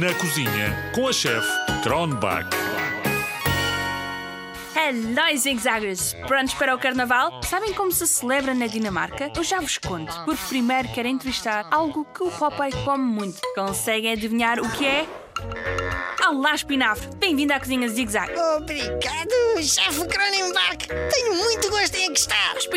Na cozinha com a chefe Tronbach. Hello, zigzaggers! Prontos para o carnaval? Sabem como se celebra na Dinamarca? Eu já vos conto, porque primeiro quero entrevistar algo que o Popeye come muito. Conseguem adivinhar o que é? Olá, Espinafre! Bem-vindo à Cozinha Zig Zag. Obrigado, chefe Cronenbach. Tenho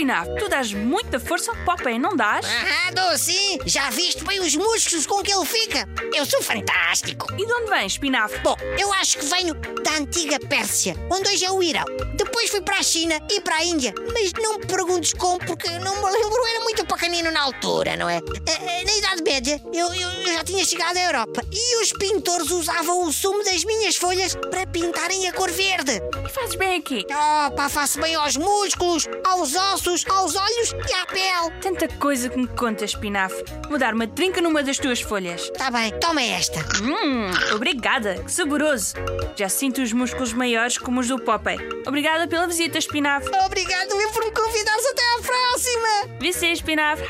Espinafre, tu dás muita força ao Popeye, não dás? Ah, dou sim. Já viste bem os músculos com que ele fica? Eu sou fantástico. E de onde vem, Espinafre? Bom, eu acho que venho da antiga Pérsia, onde hoje é o Irão. Depois fui para a China e para a Índia, mas não me perguntes como, porque não me lembro, era muito pequenino na altura, não é? Eh, eh, Na Idade Média, eu, eu- já tinha chegado à Europa e os pintores usavam o sumo das minhas folhas para pintarem a cor verde. E fazes bem aqui? Oh, pá, faço bem aos músculos, aos ossos, aos olhos e à pele. Tanta coisa que me contas, Espinafre. Vou dar uma trinca numa das tuas folhas. Tá bem, toma esta. Hum, obrigada, que saboroso. Já sinto os músculos maiores como os do Popeye. Obrigada pela visita, Espinafre. Obrigado eu por me convidares até à próxima. Vice, Espinafre.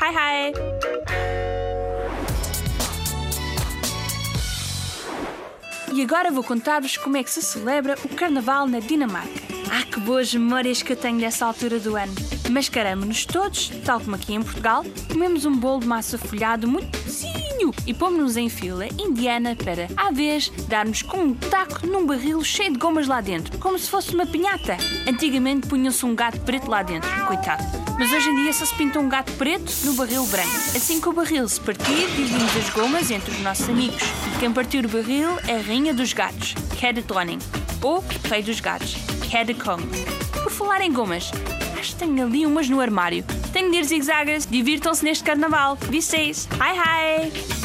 E agora vou contar-vos como é que se celebra o Carnaval na Dinamarca. Ah, que boas memórias que eu tenho dessa altura do ano. Mascaramos-nos todos, tal como aqui em Portugal, comemos um bolo de massa folhado muito pequenininho e pomos-nos em fila indiana para, à vez, darmos com um taco num barril cheio de gomas lá dentro, como se fosse uma pinhata. Antigamente punha-se um gato preto lá dentro, coitado. Mas hoje em dia só se pinta um gato preto no barril branco. Assim que o barril se partir, dividimos as gomas entre os nossos amigos. E quem partir o barril é a rainha dos gatos, Kedetoning, ou rei dos gatos, Kedekong. Por falar em gomas, acho que tenho ali umas no armário. Tenho de ir zigzagas, divirtam-se neste carnaval. Vocês, hi hi!